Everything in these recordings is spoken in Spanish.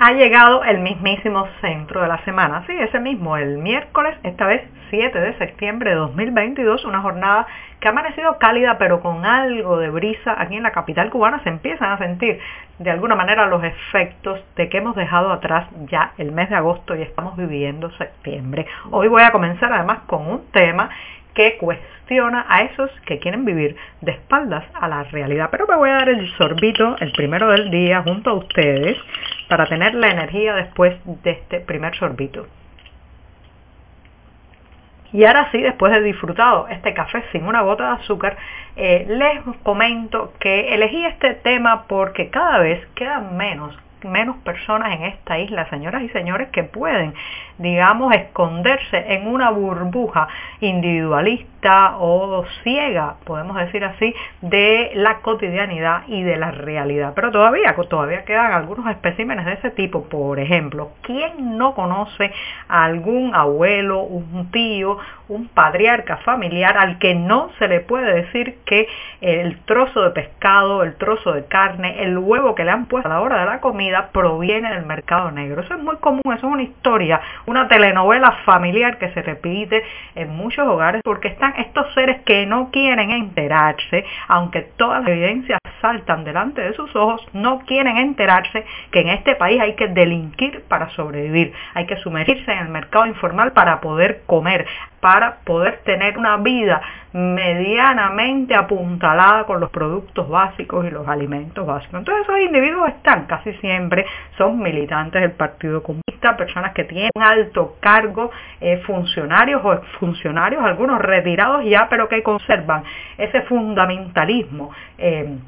Ha llegado el mismísimo centro de la semana. Sí, ese mismo, el miércoles, esta vez 7 de septiembre de 2022, una jornada que ha amanecido cálida pero con algo de brisa aquí en la capital cubana. Se empiezan a sentir de alguna manera los efectos de que hemos dejado atrás ya el mes de agosto y estamos viviendo septiembre. Hoy voy a comenzar además con un tema que cuestiona a esos que quieren vivir de espaldas a la realidad. Pero me voy a dar el sorbito, el primero del día, junto a ustedes, para tener la energía después de este primer sorbito. Y ahora sí, después de disfrutado este café sin una gota de azúcar, eh, les comento que elegí este tema porque cada vez quedan menos menos personas en esta isla, señoras y señores, que pueden, digamos, esconderse en una burbuja individualista o ciega, podemos decir así, de la cotidianidad y de la realidad. Pero todavía, todavía quedan algunos especímenes de ese tipo. Por ejemplo, ¿quién no conoce a algún abuelo, un tío, un patriarca familiar al que no se le puede decir que el trozo de pescado, el trozo de carne, el huevo que le han puesto a la hora de la comida proviene del mercado negro. Eso es muy común, eso es una historia, una telenovela familiar que se repite en muchos hogares porque están estos seres que no quieren enterarse, aunque todas las evidencias saltan delante de sus ojos, no quieren enterarse que en este país hay que delinquir para sobrevivir, hay que sumergirse en el mercado informal para poder comer, para poder tener una vida medianamente apuntalada con los productos básicos y los alimentos básicos. Entonces esos individuos están casi siempre, son militantes del Partido Comunista, personas que tienen un alto cargo, eh, funcionarios o funcionarios, algunos retirados ya, pero que conservan ese fundamentalismo. Eh,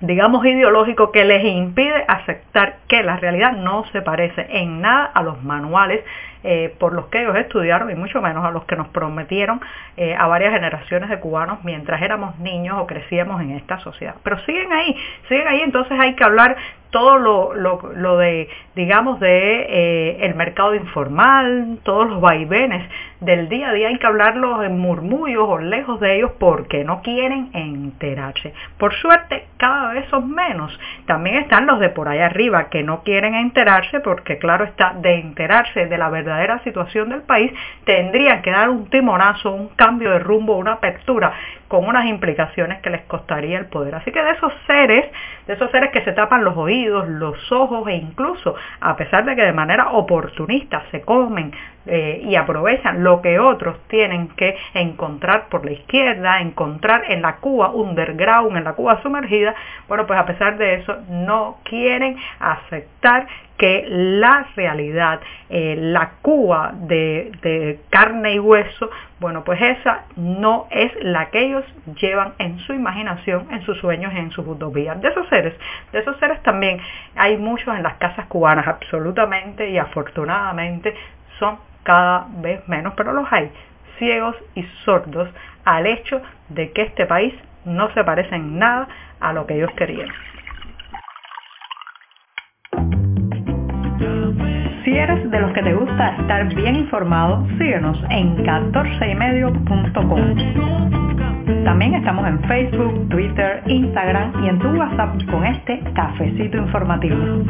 digamos, ideológico que les impide aceptar que la realidad no se parece en nada a los manuales eh, por los que ellos estudiaron y mucho menos a los que nos prometieron eh, a varias generaciones de cubanos mientras éramos niños o crecíamos en esta sociedad. Pero siguen ahí, siguen ahí, entonces hay que hablar todo lo, lo, de, digamos, de eh, el mercado informal, todos los vaivenes del día a día, hay que hablarlos en murmullos o lejos de ellos porque no quieren enterarse. Por suerte, cada vez son menos. También están los de por allá arriba que no quieren enterarse porque, claro está, de enterarse de la verdadera situación del país, tendrían que dar un timonazo, un cambio de rumbo, una apertura con unas implicaciones que les costaría el poder. Así que de esos seres, de esos seres que se tapan los oídos, los ojos e incluso, a pesar de que de manera oportunista se comen eh, y aprovechan lo que otros tienen que encontrar por la izquierda, encontrar en la Cuba underground, en la Cuba sumergida, bueno, pues a pesar de eso no quieren aceptar que la realidad, eh, la Cuba de, carne y hueso, bueno, pues esa no es la que ellos llevan en su imaginación, en sus sueños, en sus utopías. De esos seres, de esos seres también hay muchos en las casas cubanas, absolutamente y afortunadamente son cada vez menos, pero los hay, ciegos y sordos al hecho de que este país no se parece en nada a lo que ellos querían. Si eres de los que te gusta estar bien informado, síguenos en 14ymedio.com. También estamos en Facebook, Twitter, Instagram y en tu WhatsApp con este cafecito informativo.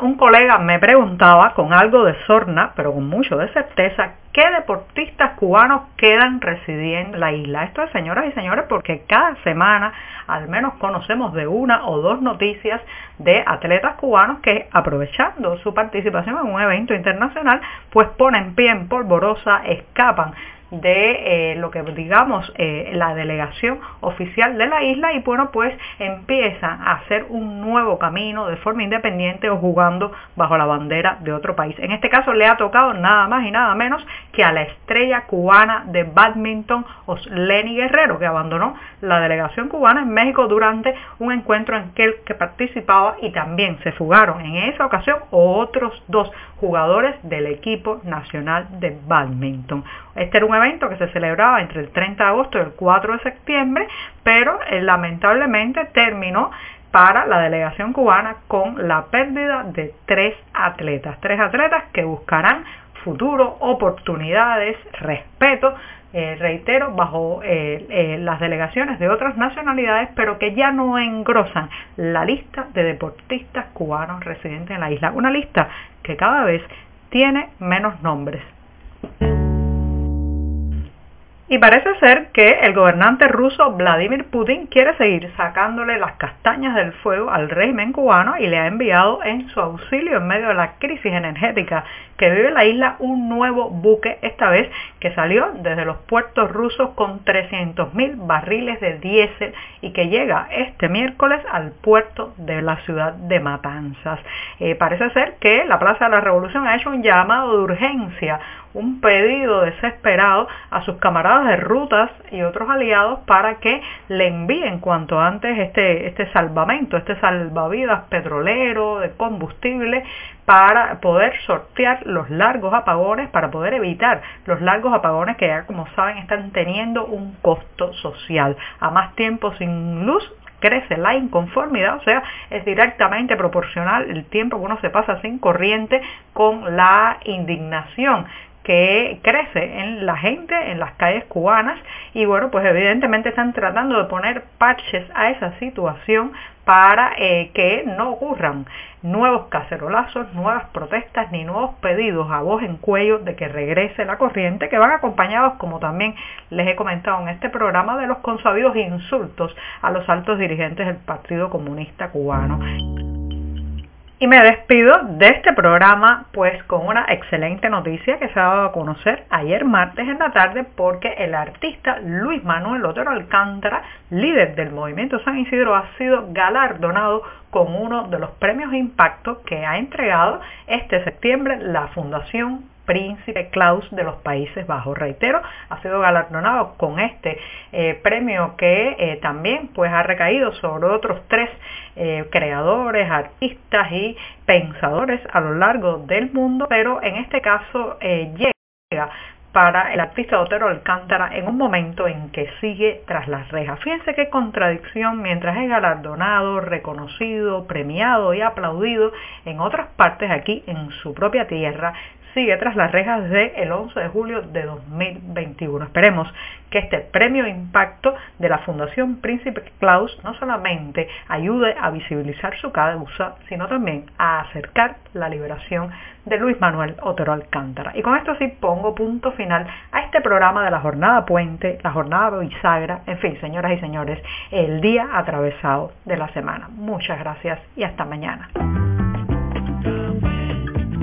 Un colega me preguntaba con algo de sorna, pero con mucho de certeza, qué deportistas cubanos quedan residiendo en la isla. Esto es, señoras y señores, porque cada semana al menos conocemos de una o dos noticias de atletas cubanos que aprovechando su participación en un evento internacional, pues ponen pie en polvorosa, escapan de lo que digamos la delegación oficial de la isla y bueno pues empieza a hacer un nuevo camino de forma independiente o jugando bajo la bandera de otro país. En este caso le ha tocado nada más y nada menos que a la estrella cubana de badminton Lenny Guerrero que abandonó la delegación cubana en México durante un encuentro en el que participaba y también se fugaron en esa ocasión otros dos jugadores del equipo nacional de badminton. Este era un evento que se celebraba entre el 30 de agosto y el 4 de septiembre, pero eh, lamentablemente terminó para la delegación cubana con la pérdida de tres atletas, tres atletas que buscarán futuro, oportunidades, respeto eh, reitero, bajo eh, las delegaciones de otras nacionalidades, pero que ya no engrosan la lista de deportistas cubanos residentes en la isla. Una lista que cada vez tiene menos nombres. Y parece ser que el gobernante ruso Vladimir Putin quiere seguir sacándole las castañas del fuego al régimen cubano y le ha enviado en su auxilio en medio de la crisis energética que vive la isla un nuevo buque, esta vez que salió desde los puertos rusos con 300.000 barriles de diésel y que llega este miércoles al puerto de la ciudad de Matanzas. Eh, parece ser que la Plaza de la Revolución ha hecho un llamado de urgencia un pedido desesperado a sus camaradas de rutas y otros aliados para que le envíen cuanto antes este, este salvamento, este salvavidas petrolero, de combustible, para poder sortear los largos apagones, para poder evitar los largos apagones que ya como saben están teniendo un costo social. A más tiempo sin luz crece la inconformidad, o sea, es directamente proporcional el tiempo que uno se pasa sin corriente con la indignación que crece en la gente, en las calles cubanas y bueno, pues evidentemente están tratando de poner parches a esa situación para eh, que no ocurran nuevos cacerolazos, nuevas protestas ni nuevos pedidos a voz en cuello de que regrese la corriente, que van acompañados, como también les he comentado en este programa, de los consabidos insultos a los altos dirigentes del Partido Comunista Cubano. Y me despido de este programa pues con una excelente noticia que se ha dado a conocer ayer martes en la tarde porque el artista Luis Manuel Otero Alcántara, líder del movimiento San Isidro, ha sido galardonado con uno de los premios Impacto que ha entregado este septiembre la Fundación Príncipe Klaus de los Países Bajos. Reitero, ha sido galardonado con este eh, premio que eh, también pues ha recaído sobre otros tres eh, creadores, artistas y pensadores a lo largo del mundo, pero en este caso llega para el artista Otero Alcántara en un momento en que sigue tras las rejas. Fíjense qué contradicción mientras es galardonado, reconocido, premiado y aplaudido en otras partes aquí en su propia tierra, sigue tras las rejas desde el 11 de julio de 2021. Esperemos que este premio impacto de la Fundación Príncipe Claus no solamente ayude a visibilizar su causa, sino también a acercar la liberación de Luis Manuel Otero Alcántara. Y con esto sí pongo punto final a este programa de la jornada puente, la jornada bisagra, en fin, señoras y señores, el día atravesado de la semana. Muchas gracias y hasta mañana.